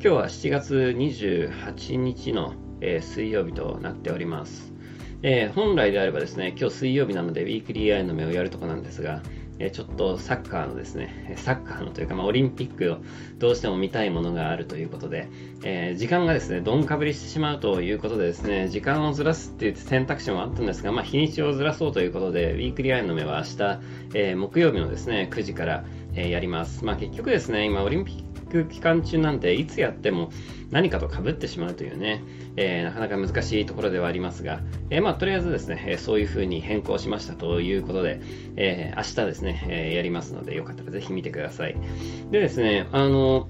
今日は7月28日の、えー、水曜日となっております。えー、本来であればですね、今日水曜日なのでウィークリーアヤノメをやるとこなんですが、えちょっとサッカーのですね、サッカーのというか、まあ、オリンピックをどうしても見たいものがあるということで、え、時間がですね、どんかぶりしてしまうということでですね、時間をずらすっていう選択肢もあったんですが、まあ、日にちをずらそうということで、ウィークリーアヤノメは明日、え、木曜日のですね、9時から、え、やります。まあ、結局ですね、今、オリンピック期間中なんていつやっても何かと被ってしまうというね、えー、なかなか難しいところではありますが、えー、まあ、とりあえずですね、えそういう風に変更しましたということで、え明日ですね、えやりますので、よかったらぜひ見てください。でですね、あの、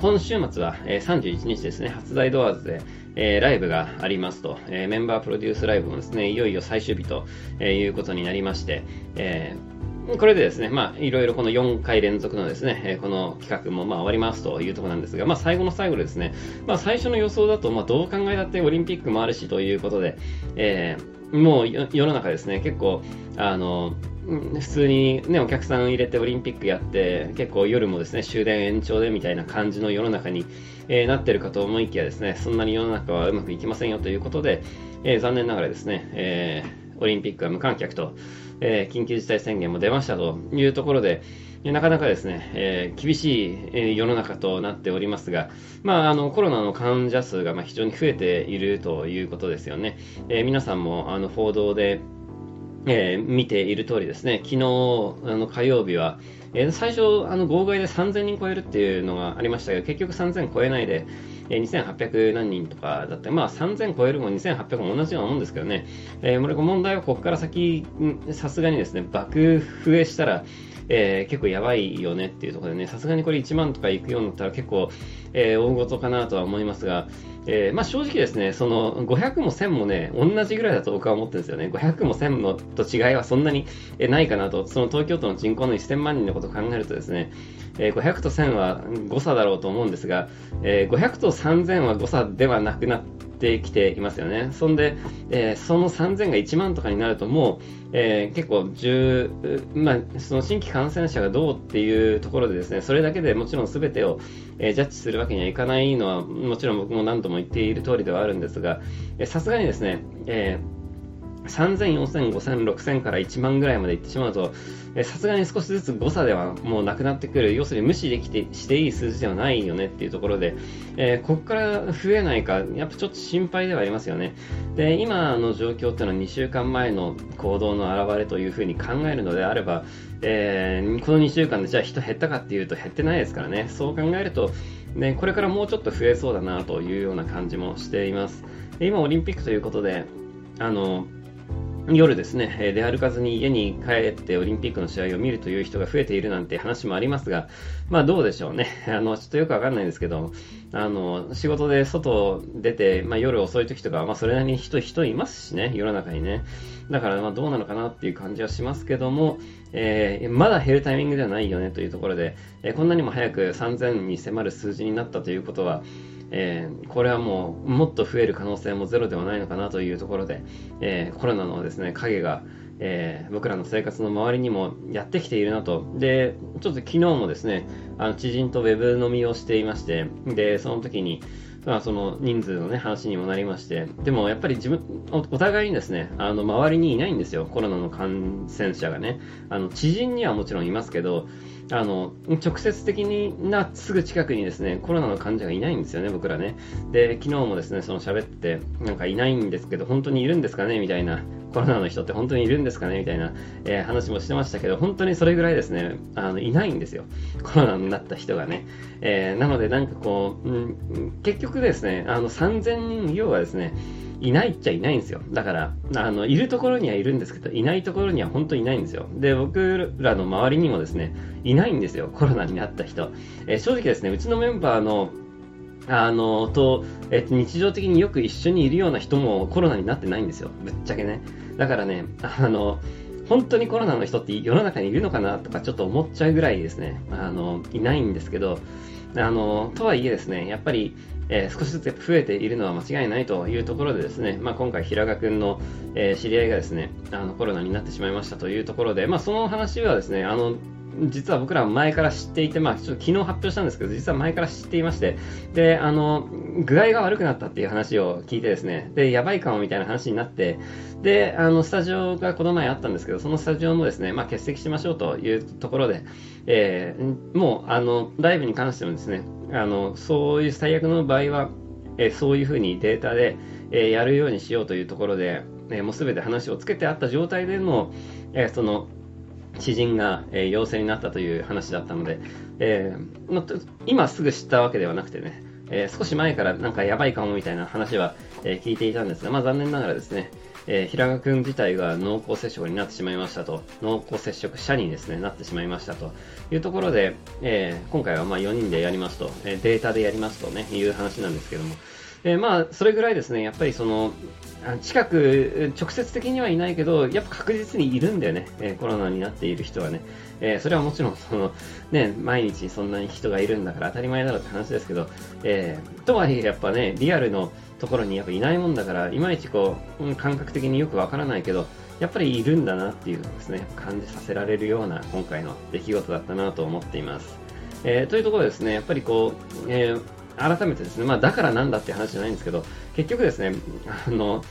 今週末は、え31日ですね、発売ドアーズで、えー、ライブがありますと、えー、メンバープロデュースライブもですね、いよいよ最終日と、え、いうことになりまして、えこれでですね、まあ、いろいろこの4回連続のですね、えこの企画もまあ終わりますというところなんですが、まあ、最後の最後でですね、まあ、最初の予想だと、まあ、どう考えたってオリンピックもあるしということで、えー、もう世の中ですね、結構、あの、普通にね、お客さん入れてオリンピックやって、結構夜もですね、終電延長でみたいな感じの世の中に、えー、なってるかと思いきやですね、そんなに世の中はうまくいきませんよということで、えー、残念ながらですね、えー、オリンピックは無観客と、えー、緊急事態宣言も出ましたというところで、なかなかですね、えー、厳しい、え世の中となっておりますが、まあ、あのコロナの患者数がま非常に増えているということですよね。え、皆さんもあの報道で、え、見ている通りですね、昨日あの火曜日は、え、最初、あの号外で3000人超えるっていうのがありましたが、結局3000超えないで、え、2800何人とかだって、まあ3000超えるも2800も同じようなもんですけどね、えー、問題はここから先、さすがにですね、爆増えしたら、えー、結構やばいよねっていうところでね、さすがにこれ1万とかいくようになったら結構、えー、大事かなとは思いますが、えー、まあ正直ですね、その500も1000もね、同じぐらいだと僕は思ってるんですよね。500も1000のと違いはそんなにないかなと、その東京都の人口の1000万人のことを考えるとですね、え、500と1000は誤差だろうと思うんですが、え、500と3000は誤差ではなくなって、きていますよね。そんで、え、その3000が1万とかになるともう、え、結構10、まあ、その新規感染者がどうっていうところでですね、それだけでもちろん全てを、え、ジャッジするわけにはいかないのは、もちろん僕も何度も言っている通りではあるんですが、さすがにですね、えー3000、4000、5000、6000から1万ぐらいまでいってしまうと、さすがに少しずつ誤差ではもうなくなってくる、要するに無視できてしていい数字ではないよねっていうところで、えー、ここから増えないか、やっぱちょっと心配ではありますよね。で、今の状況っていうのは2週間前の行動の表れというふうに考えるのであれば、えー、この2週間でじゃあ人減ったかっていうと減ってないですからね。そう考えると、ね、これからもうちょっと増えそうだなというような感じもしています。今オリンピックということで、あの、夜ですね、出歩かずに家に帰ってオリンピックの試合を見るという人が増えているなんて話もありますが、まあどうでしょうね。あの、ちょっとよくわかんないんですけど、あの、仕事で外出て、まあ夜遅い時とか、まあそれなりに人、人いますしね、世の中にね。だからまあどうなのかなっていう感じはしますけども、えー、まだ減るタイミングではないよねというところで、えー、こんなにも早く3000に迫る数字になったということは、えー、これはもうもっと増える可能性もゼロではないのかなというところで、えー、コロナのですね影が、えー、僕らの生活の周りにもやってきているなとでちょっと昨日もですねあの知人とウェブ飲みをしていましてでその時にまあ、その人数のね、話にもなりまして、でもやっぱり自分、お互いにですね、あの、周りにいないんですよ、コロナの感染者がね。あの、知人にはもちろんいますけど、あの、直接的にな、すぐ近くにですね、コロナの患者がいないんですよね、僕らね。で、昨日もですね、その喋って、なんかいないんですけど、本当にいるんですかねみたいな、コロナの人って本当にいるんですかねみたいな、えー、話もしてましたけど、本当にそれぐらいですね、あの、いないんですよ。コロナになった人がね。えー、なのでなんかこう、うん、結局ですね、あの、3000人、要はですね、いないっちゃいないんですよ。だから、あの、いるところにはいるんですけど、いないところには本当にいないんですよ。で、僕らの周りにもですね、いないんですよ。コロナになった人。えー、正直ですね、うちのメンバーの、あの、と、えっと、日常的によく一緒にいるような人もコロナになってないんですよ。ぶっちゃけね。だからね、あの、本当にコロナの人って世の中にいるのかなとかちょっと思っちゃうぐらいですね、あの、いないんですけど、あの、とはいえですね、やっぱり、えー、少しずつ増えているのは間違いないというところでですね、まあ、今回平賀君の、えー、知り合いがですね、あのコロナになってしまいましたというところで、まあ、その話はですね、あの、実は僕らは前から知っていて、まあ、ちょっと昨日発表したんですけど、実は前から知っていまして、で、あの、具合が悪くなったっていう話を聞いてですね、で、やばいかもみたいな話になって、で、あの、スタジオがこの前あったんですけど、そのスタジオもですね、まあ、欠席しましょうというところで、えー、もう、あの、ライブに関してもですね、あの、そういう最悪の場合は、えー、そういうふうにデータで、えー、やるようにしようというところで、えもうすべて話をつけてあった状態での、えその、知人が、え陽性になったという話だったので、えー、今すぐ知ったわけではなくてね、えー、少し前からなんかやばいかもみたいな話は、え、聞いていたんですが、まあ残念ながらですね、えー、平賀くん自体が濃厚接触になってしまいましたと、濃厚接触者にですね、なってしまいましたというところで、え、今回はま4人でやりますと、え、データでやりますとね、いう話なんですけども、えー、まあ、それぐらいですね、やっぱりその、近く、直接的にはいないけど、やっぱ確実にいるんだよね、えー、コロナになっている人はね。えー、それはもちろん、その、ね、毎日そんなに人がいるんだから当たり前だろうって話ですけど、えー、とはいえやっぱね、リアルのところにやっぱいないもんだから、いまいちこう、感覚的によくわからないけど、やっぱりいるんだなっていうのですね、感じさせられるような今回の出来事だったなと思っています。えー、というところですね、やっぱりこう、えー、改めてですね、まあ、だからなんだって話じゃないんですけど、結局ですね、あの、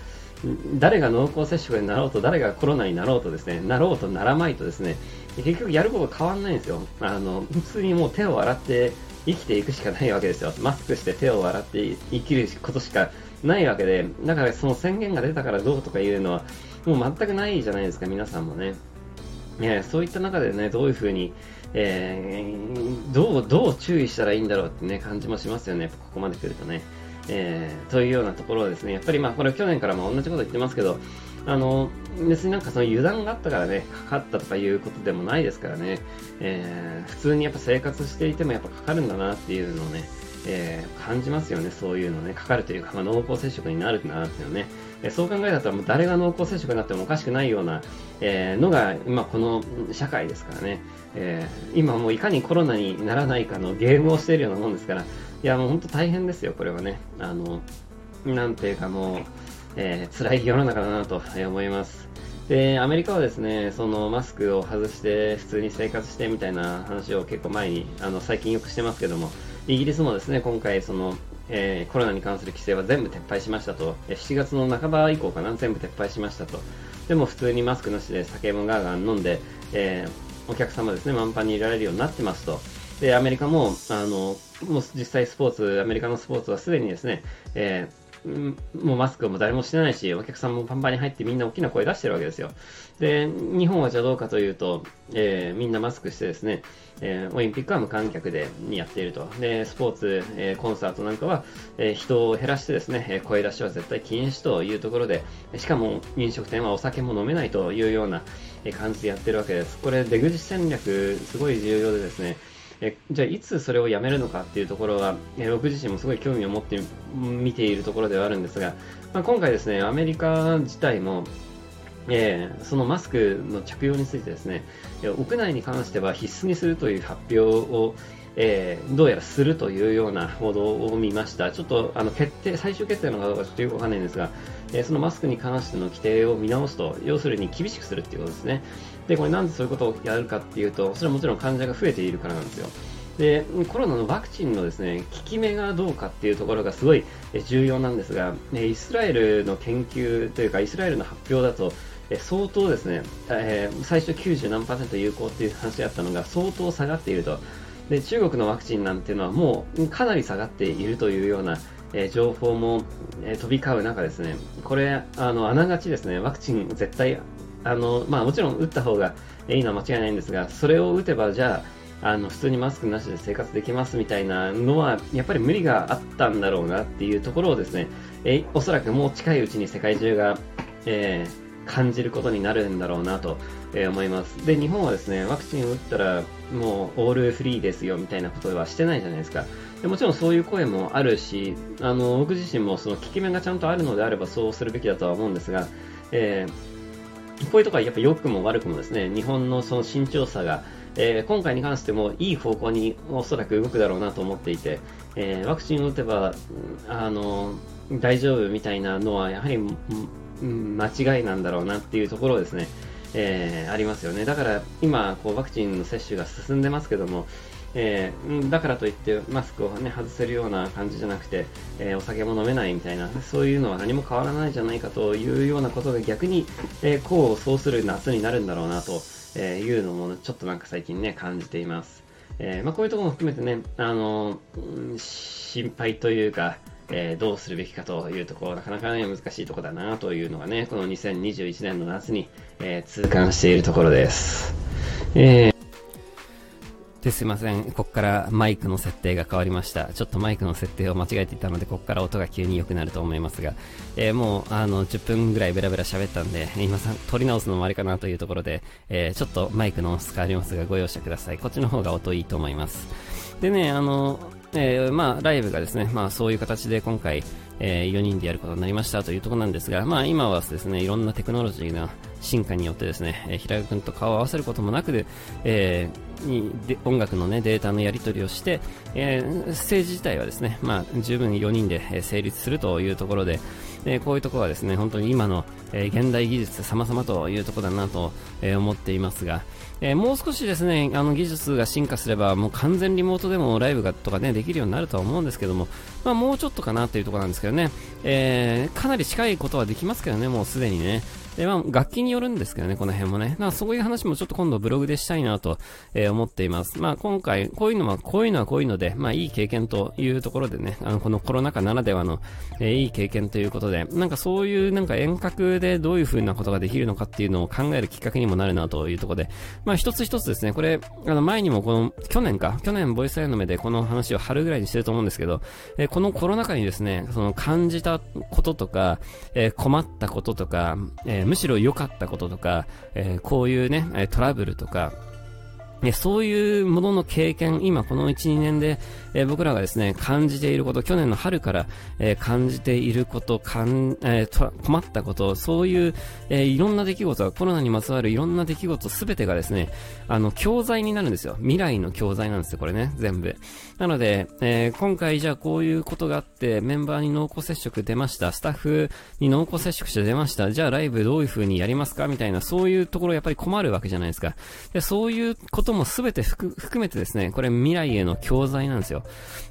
誰が濃厚接触になろうと、誰がコロナになろうとですね、なろうとならまいとですね、結局やること変わんないんですよ。あの、普通にもう手を洗って生きていくしかないわけですよ。マスクして手を洗って生きることしかないわけで、だからその宣言が出たからどうとかいうのは、もう全くないじゃないですか、皆さんもね。ねそういった中でね、どういうふうに、えー、どう、どう注意したらいいんだろうってね、感じもしますよね、ここまで来るとね。えー、というようなところですね、やっぱりまあ、これ去年からも同じこと言ってますけど、あの、別になんかその油断があったからね、かかったとかいうことでもないですからね、えー、普通にやっぱ生活していてもやっぱかかるんだなっていうのをね、えー、感じますよね、そういうのね、かかるというか、まあ、濃厚接触になるなっていうのね、えそう考えたらもう誰が濃厚接触になってもおかしくないような、えー、のが今この社会ですからね、え、今もういかにコロナにならないかのゲームをしているようなもんですから、いやもう本当大変ですよ、これはね。あの、なんていうかもう、え、辛い世の中だなと思います。で、アメリカはですね、そのマスクを外して普通に生活してみたいな話を結構前に、あの、最近よくしてますけども、イギリスもですね、今回その、えー、コロナに関する規制は全部撤廃しましたと、7月の半ば以降かな、全部撤廃しましたと。でも普通にマスクなしで酒もガーガー飲んで、えー、お客様ですね、満帆にいられるようになってますと。で、アメリカも、あの、もう実際スポーツ、アメリカのスポーツはすでにですね、えーもうマスクも誰もしてないし、お客さんもパンパンに入ってみんな大きな声出してるわけですよ。で、日本はじゃあどうかというと、えー、みんなマスクしてですね、えー、オリンピックは無観客でやっていると。で、スポーツ、えー、コンサートなんかは、え人を減らしてですね、声出しは絶対禁止というところで、しかも飲食店はお酒も飲めないというような感じでやってるわけです。これ、出口戦略、すごい重要でですね、えじゃあいつそれをやめるのかっていうところは、え僕自身もすごい興味を持って見ているところではあるんですが、まあ、今回ですね、アメリカ自体も、えー、そのマスクの着用についてですね、屋内に関しては必須にするという発表を、えー、どうやらするというような報道を見ました。ちょっとあの決定、最終決定のかどうかちょっとよくわかんないんですが、えー、そのマスクに関しての規定を見直すと、要するに厳しくするっていうことですね。で、これなんでそういうことをやるかっていうと、それはもちろん患者が増えているからなんですよ。で、コロナのワクチンのですね、効き目がどうかっていうところがすごい重要なんですが、イスラエルの研究というか、イスラエルの発表だと、相当ですね、えー、最初90何パーセント有効っていう話だったのが相当下がっていると。で、中国のワクチンなんていうのはもうかなり下がっているというような、えー、情報も、えー、飛び交う中ですね、これ、あの、あながちですね、ワクチン絶対あの、まあもちろん打った方がいいのは間違いないんですが、それを打てばじゃあ、あの、普通にマスクなしで生活できますみたいなのは、やっぱり無理があったんだろうなっていうところをですね、えおそらくもう近いうちに世界中が、えー、感じることになるんだろうなと、え、思います。で、日本はですね、ワクチンを打ったらもうオールフリーですよみたいなことはしてないじゃないですか。でもちろんそういう声もあるし、あの、僕自身もその効き目がちゃんとあるのであればそうするべきだとは思うんですが、えーこういうところはやっぱ良くも悪くもですね、日本のその慎重さが、えー、今回に関してもいい方向におそらく動くだろうなと思っていて、えー、ワクチンを打てば、あの、大丈夫みたいなのはやはり、間違いなんだろうなっていうところですね、えー、ありますよね。だから今、こうワクチンの接種が進んでますけども、えー、だからといってマスクを、ね、外せるような感じじゃなくて、えー、お酒も飲めないみたいなそういうのは何も変わらないじゃないかというようなことが逆に、えー、こうそうする夏になるんだろうなというのもちょっとなんか最近ね感じています、えまあ、こういうところも含めてね、あの心配というか、えどうするべきかというところなかなかね難しいところだなというのがねこの2021年の夏に、え痛感しているところです、えーですいません。ここからマイクの設定が変わりました。ちょっとマイクの設定を間違えていたので、ここから音が急に良くなると思いますが、えー、もう、あの、10分ぐらいベラベラ喋ったんで、今さ、撮り直すのもありかなというところで、えー、ちょっとマイクの音質変わりますが、ご容赦ください。こっちの方が音いいと思います。でね、あの、えー、まあ、ライブがですね、まあ、そういう形で今回、え、4人でやることになりましたというところなんですが、まあ、今はですね、いろんなテクノロジーが進化によってですね、えー、平賀君と顔を合わせることもなくで、えー、にで音楽の、ね、データのやり取りをして、えー、ステージ自体はですね、まあ、十分4人で成立するというところで、えー、こういうところはですね、本当に今の、えー、現代技術様々というところだなと、え、思っていますが、えー、もう少しですね、あの技術が進化すれば、もう完全リモートでもライブがとかね、できるようになるとは思うんですけども、まあもうちょっとかなというところなんですけどね、えー、かなり近いことはできますけどね、もうすでにね。で、まあ、楽器によるんですけどね、この辺もね。まあ、そういう話もちょっと今度ブログでしたいなと、えー、思っています。まあ、今回、こういうのは、こういうのはこういうので、まあ、いい経験というところでね、あの、このコロナ禍ならではの、えー、いい経験ということで、なんかそういうなんか遠隔でどういう風なことができるのかっていうのを考えるきっかけにもなるなというところで、まあ、一つ一つですね、これ、あの、前にもこの、去年か、去年ボイスアイの目でこの話を春ぐらいにしてると思うんですけど、えー、このコロナ禍にですね、その感じたこととか、えー、困ったこととか、えー、むしろ良かったこととか、え、こういうね、トラブルとか、ね、そういうものの経験、今この1、2年で、えー、僕らがですね、感じていること、去年の春から、えー、感じていること、かんえー、困ったこと、そういう、えいろんな出来事、コロナにまつわるいろんな出来事すべてがですね、あの、教材になるんですよ。未来の教材なんですよ、これね、全部。なので、え今回じゃあこういうことがあって、メンバーに濃厚接触出ました、スタッフに濃厚接触して出ました、じゃあライブどういう風にやりますかみたいな、そういうところやっぱり困るわけじゃないですか。で、そういうことことも全て含めてですね、これ未来への教材なんですよ。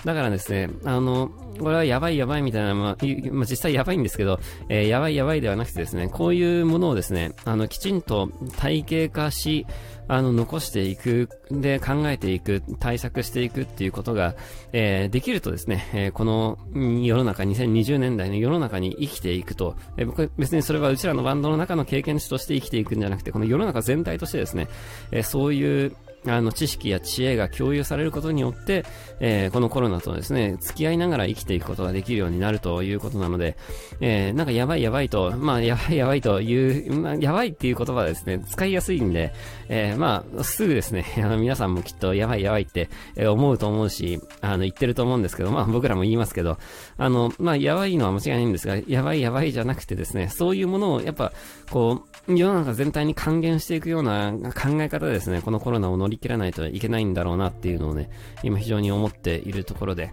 だからですね、あの、これはやばいやばいみたいな、まあ、まあ、実際やばいんですけど、えー、やばいやばいではなくてですね、こういうものをですね、あの、きちんと体系化し、あの、残していく、で、考えていく、対策していくっていうことが、えー、できるとですね、えー、この世の中、2020年代の世の中に生きていくと、えー、僕別にそれはうちらのバンドの中の経験値として生きていくんじゃなくて、この世の中全体としてですね、えー、そういうあの、知識や知恵が共有されることによって、えー、このコロナとですね、付き合いながら生きていくことができるようになるということなので、えー、なんかやばいやばいと、まあ、やばい やばいという、まあ、やばいっていう言葉はですね、使いやすいんで、えー、まあ、すぐですね、あの、皆さんもきっとやばいやばいって、思うと思うし、あの、言ってると思うんですけど、まあ、僕らも言いますけど、あの、まあ、やばいのは間違いないんですが、やばいやばいじゃなくてですね、そういうものを、やっぱ、こう、世の中全体に還元していくような考え方ですね、このコロナを乗り切らないといけないんだろうなっていうのをね、今非常に思っているところで、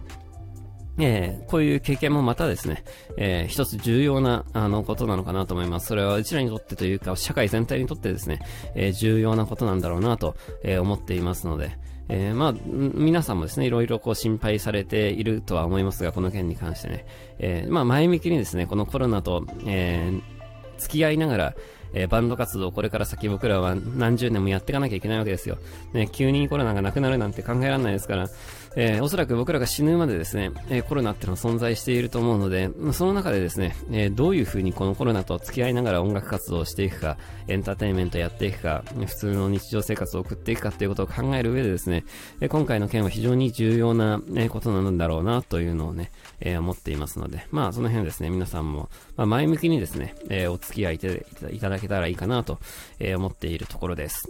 えー、こういう経験もまたですね、えー、一つ重要な、あの、ことなのかなと思います。それはうちらにとってというか、社会全体にとってですね、えー、重要なことなんだろうなと、え思っていますので、えまあ、皆さんもですね、いろいろこう心配されているとは思いますが、この件に関してね、えまあ、前向きにですね、このコロナと、え付き合いながら、えー、バンド活動これから先僕らは何十年もやっていかなきゃいけないわけですよ。ね、急にコロナがなくなるなんて考えられないですから、えー、おそらく僕らが死ぬまでですね、えー、コロナっていうのは存在していると思うので、その中でですね、えー、どういう風にこのコロナと付き合いながら音楽活動をしていくか、エンターテインメントやっていくか、普通の日常生活を送っていくかっていうことを考える上でですね、え今回の件は非常に重要な、ね、ことなんだろうなというのをね、え思っていますので、まあその辺ですね、皆さんも、まあ、前向きにですね、えお付き合いいただけたらいいかなと、え思っているところです。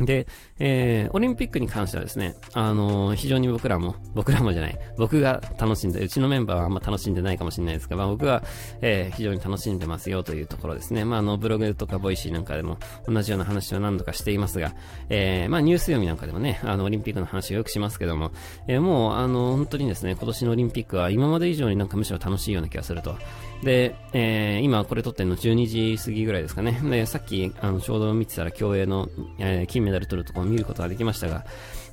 で、えー、オリンピックに関してはですね、あのー、非常に僕らも、僕らもじゃない、僕が楽しんで、うちのメンバーはあんま楽しんでないかもしれないですが、まあ僕は、えー、非常に楽しんでますよというところですね。まああの、ブログとか Voicy なんかでも同じような話を何度かしていますが、えー、まあニュース読みなんかでもね、あの、オリンピックの話をよくしますけども、えー、もう、あの、本当にですね、今年のオリンピックは今まで以上になんかむしろ楽しいような気がすると。で、えー、今これ撮ってるの12時過ぎぐらいですかね。で、さっき、あの、ちょうど見てたら競泳の、えー、金メダル取るところを見ることができましたが、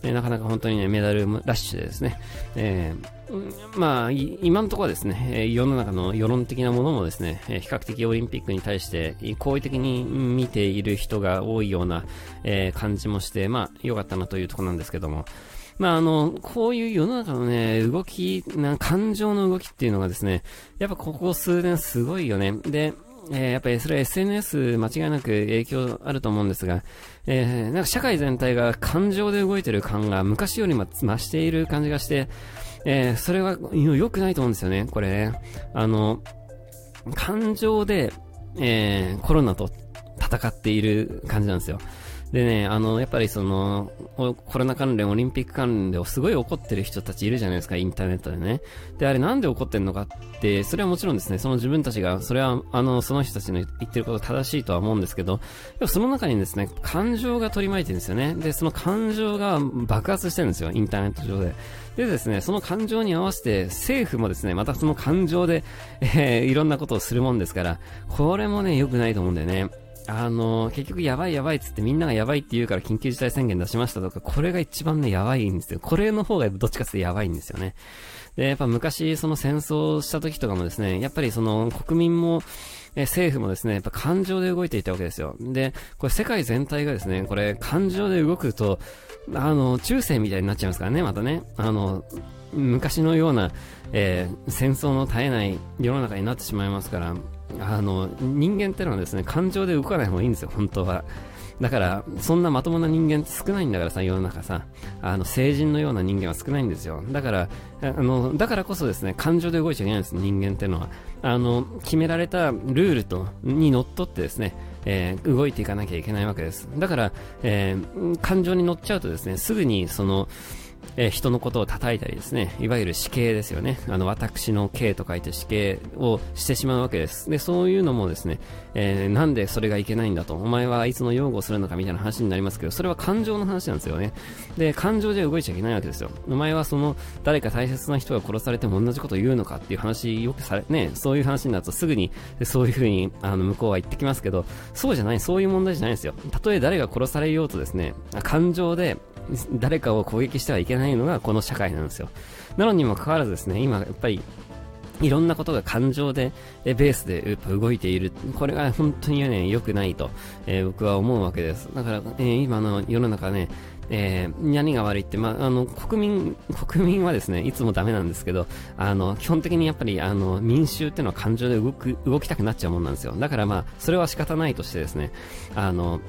えー、なかなか本当にね、メダルラッシュでですね、えー、まあ、今のところはですね、世の中の世論的なものもですね、比較的オリンピックに対して好意的に見ている人が多いような、え感じもして、まあ、良かったなというところなんですけども、まあ、あの、こういう世の中のね、動き、な感情の動きっていうのがですね、やっぱここ数年すごいよね。で、えー、やっぱりそれは SNS 間違いなく影響あると思うんですが、えー、なんか社会全体が感情で動いてる感が昔よりも増している感じがして、えー、それは良くないと思うんですよね、これね。あの、感情で、えー、コロナと戦っている感じなんですよ。でね、あの、やっぱりその、コロナ関連、オリンピック関連ですごい怒ってる人たちいるじゃないですか、インターネットでね。で、あれなんで怒ってんのかって、それはもちろんですね、その自分たちが、それは、あの、その人たちの言ってること正しいとは思うんですけど、その中にですね、感情が取り巻いてるんですよね。で、その感情が爆発してるんですよ、インターネット上で。でですね、その感情に合わせて、政府もですね、またその感情で、えー、いろんなことをするもんですから、これもね、良くないと思うんだよね。あの、結局やばいやばいっつってみんながやばいって言うから緊急事態宣言出しましたとか、これが一番ね、やばいんですよ。これの方がどっちかってやばいんですよね。で、やっぱ昔その戦争した時とかもですね、やっぱりその国民も、え政府もですね、やっぱ感情で動いていたわけですよ。で、これ世界全体がですね、これ感情で動くと、あの、中世みたいになっちゃいますからね、またね。あの、昔のような、えー、戦争の絶えない世の中になってしまいますから、あの、人間ってのはですね、感情で動かない方がいいんですよ、本当は。だから、そんなまともな人間って少ないんだからさ、世の中さ。あの、成人のような人間は少ないんですよ。だから、あの、だからこそですね、感情で動いちゃいけないんです、人間ってのは。あの、決められたルールと、にのっとってですね、えー、動いていかなきゃいけないわけです。だから、えー、感情に乗っちゃうとですね、すぐにその、えー、人のことを叩いたりですね、いわゆる死刑ですよね。あの、私の刑と書いて死刑をしてしまうわけです。で、そういうのもですね、えー、なんでそれがいけないんだと、お前はいつの擁護をするのかみたいな話になりますけど、それは感情の話なんですよね。で、感情で動いちゃいけないわけですよ。お前はその、誰か大切な人が殺されても同じことを言うのかっていう話、よくされ、ね、そういう話になるとすぐに、そういう風に、あの、向こうは言ってきますけど、そうじゃない、そういう問題じゃないんですよ。たとえ誰が殺されようとですね、感情で、誰かを攻撃してはいけないないのがこの社会なんですよ。なのにもかかわらずですね、今やっぱりいろんなことが感情で、えベースでやっぱ動いている。これが本当にね、良くないと、えー、僕は思うわけです。だから、えー、今の世の中ね、えー、何が悪いって、まあ、あの、国民、国民はですね、いつもダメなんですけど、あの、基本的にやっぱり、あの、民衆っていうのは感情で動く、動きたくなっちゃうもんなんですよ。だからまあ、それは仕方ないとしてですね、あの、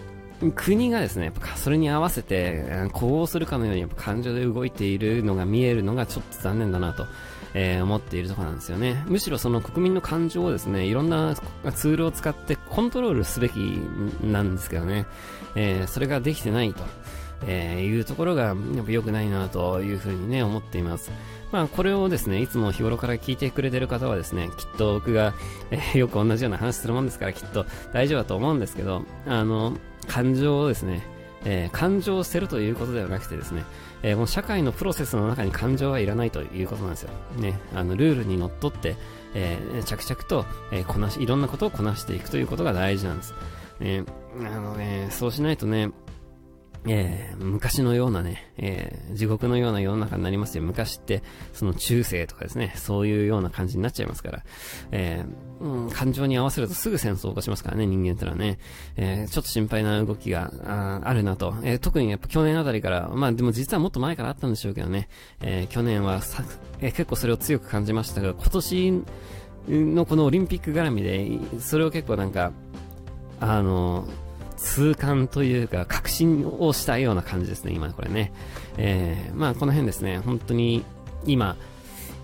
国がですね、やっぱそれに合わせて、呼応するかのようにやっぱ感情で動いているのが見えるのがちょっと残念だなと、えー、思っているところなんですよね。むしろその国民の感情をですね、いろんなツールを使ってコントロールすべきなんですけどね、えー、それができてないと。えー、いうところがやっぱ良くないなというふうにね思っています。まあこれをですねいつも日頃から聞いてくれてる方はですねきっと僕が、えー、よく同じような話するもんですからきっと大丈夫だと思うんですけどあの感情をですね、えー、感情を捨てるということではなくてですね、えー、この社会のプロセスの中に感情はいらないということなんですよ。ね、あの、ルールにのっとって、えー、着々と、えこなし、いろんなことをこなしていくということが大事なんです。ね、あのね、そうしないとね、えー、昔のようなね、えー、地獄のような世の中になりますよ。昔って、その中世とかですね、そういうような感じになっちゃいますから、えー、うん、感情に合わせるとすぐ戦争を起こしますからね、人間ってのはね、え、ちょっと心配な動きがああるなと、え、特にやっぱ去年あたりから、まあでも実はもっと前からあったんでしょうけどね、え、去年はさ、え、結構それを強く感じましたが、今年のこのオリンピック絡みで、それを結構なんか、あのー痛感というか、確信をしたような感じですね、今これね。えー、まあこの辺ですね、本当に今、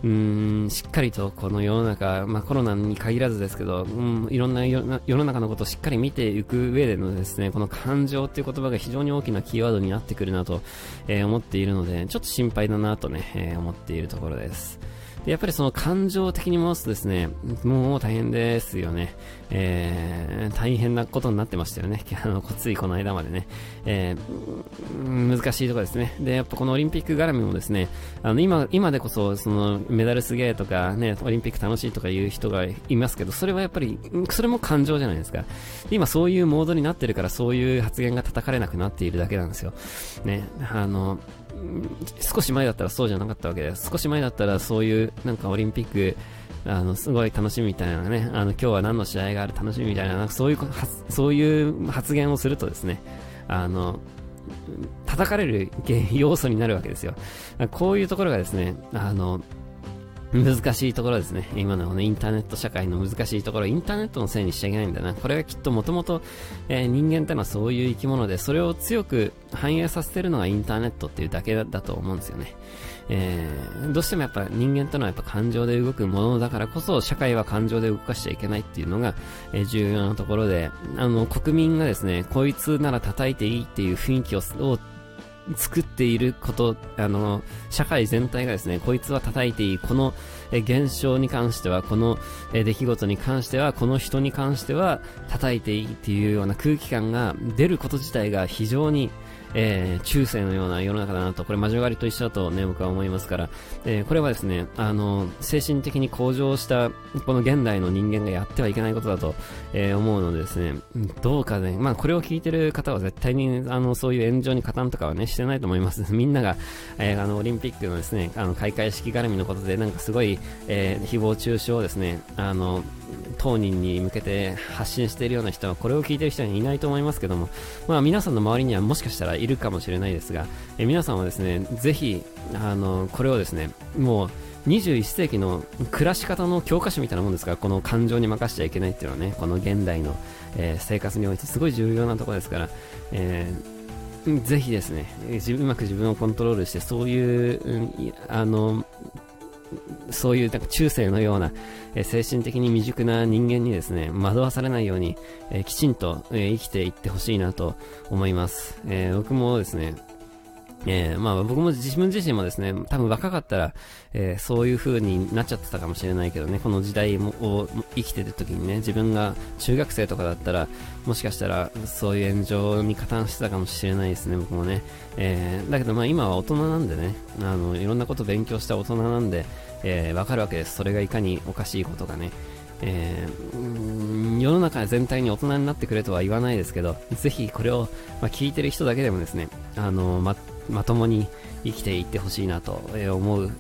うん、しっかりとこの世の中、まあ、コロナに限らずですけど、うん、いろんな世の中のことをしっかり見ていく上でのですね、この感情っていう言葉が非常に大きなキーワードになってくるなと、えー、思っているので、ちょっと心配だなとね、えー、思っているところです。やっぱりその感情的に戻すとですね、もう大変ですよね。えー、大変なことになってましたよね。あの、ついこの間までね。えー、難しいとこですね。で、やっぱこのオリンピック絡みもですね、あの、今、今でこそ、その、メダルすげえとか、ね、オリンピック楽しいとかいう人がいますけど、それはやっぱり、それも感情じゃないですか。今そういうモードになってるから、そういう発言が叩かれなくなっているだけなんですよ。ね、あの、少し前だったらそうじゃなかったわけで。少し前だったらそういうなんかオリンピックあの、すごい楽しみみたいなね、あの、今日は何の試合がある楽しみみたいな、そういう、そういう発言をするとですね、あの、叩かれる 要素になるわけですよ。こういうところがですね、あの、難しいところですね。今の、ね、インターネット社会の難しいところ、インターネットのせいにしちゃいけないんだな。これはきっともともと、え人間ってのはそういう生き物で、それを強く反映させてるのがインターネットっていうだけだと思うんですよね。えー、どうしてもやっぱ人間というのはやっぱ感情で動くものだからこそ社会は感情で動かしちゃいけないっていうのが、え、重要なところで、あの、国民がですね、こいつなら叩いていいっていう雰囲気を作っていること、あの、社会全体がですね、こいつは叩いていい、この現象に関しては、この出来事に関しては、この人に関しては叩いていいっていうような空気感が出ること自体が非常にえー、中世のような世の中だなと、これ魔女狩りと一緒だとね、僕は思いますから、えー、これはですね、あの、精神的に向上した、この現代の人間がやってはいけないことだと、えー、思うのでですね、どうかね、まあこれを聞いてる方は絶対に、あの、そういう炎上に加担とかはね、してないと思います。みんなが、えー、あの、オリンピックのですね、あの、開会式絡みのことで、なんかすごい、えー、誹謗中傷をですね、あの、当人に向けて発信しているような人はこれを聞いている人はいないと思いますけども、まあ、皆さんの周りにはもしかしたらいるかもしれないですが、え皆さんはですねぜひあのこれをですねもう21世紀の暮らし方の教科書みたいなもんですからこの感情に任せちゃいけないっていうのはねこの現代の、えー、生活においてすごい重要なところですから、えー、ぜひですねうまく自分をコントロールしてそういう、あのそういうなんか中世のような、え精神的に未熟な人間にですね、惑わされないように、えきちんと、え生きていってほしいなと思います。え僕もですね、えー、まあ僕も自分自身もですね、多分若かったら、えー、そういう風になっちゃってたかもしれないけどね、この時代を生きてる時にね、自分が中学生とかだったら、もしかしたらそういう炎上に加担してたかもしれないですね、僕もね。えー、だけどまあ今は大人なんでね、あの、いろんなこと勉強した大人なんで、えー、わかるわけです。それがいかにおかしいことがね。えー、世の中全体に大人になってくれとは言わないですけど、ぜひこれを、まあ、聞いてる人だけでもですね、あの、ま、まともに生きていってほしいなと思う、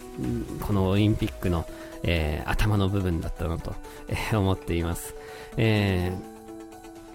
このオリンピックの、えー、頭の部分だったなと、えー、思っています。え、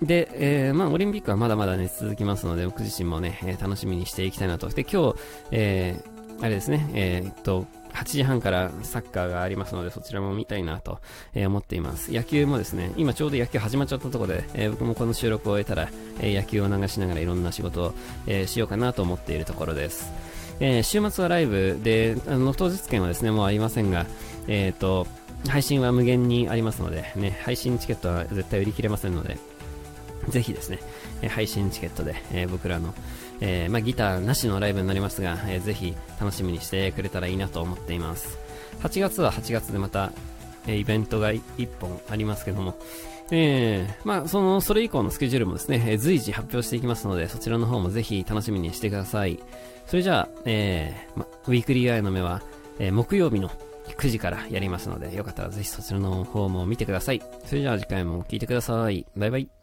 で、えー、まあ、オリンピックはまだまだね、続きますので、僕自身もね、え楽しみにしていきたいなと。で、今日、えー、あれですね、えー、っと、8時半からサッカーがありますので、そちらも見たいなと、え、思っています。野球もですね、今ちょうど野球始まっちゃったところで、え、僕もこの収録を終えたら、え、野球を流しながらいろんな仕事を、えしようかなと思っているところです。え週末はライブで、あの当日券はですね、もうありませんが、えっ、と、配信は無限にありますので、ね、配信チケットは絶対売り切れませんので、ぜひですね、配信チケットで、え僕らの、えー、まあ、ギターなしのライブになりますが、えー、ぜひ楽しみにしてくれたらいいなと思っています。8月は8月でまた、えー、イベントが1本ありますけども、えー、まあ、その、それ以降のスケジュールもですね、えー、随時発表していきますので、そちらの方もぜひ楽しみにしてください。それじゃあ、えー、ま、ウィークリーアイの目は、えー、木曜日の9時からやりますので、よかったらぜひそちらの方も見てください。それじゃあ次回も聴いてください。バイバイ。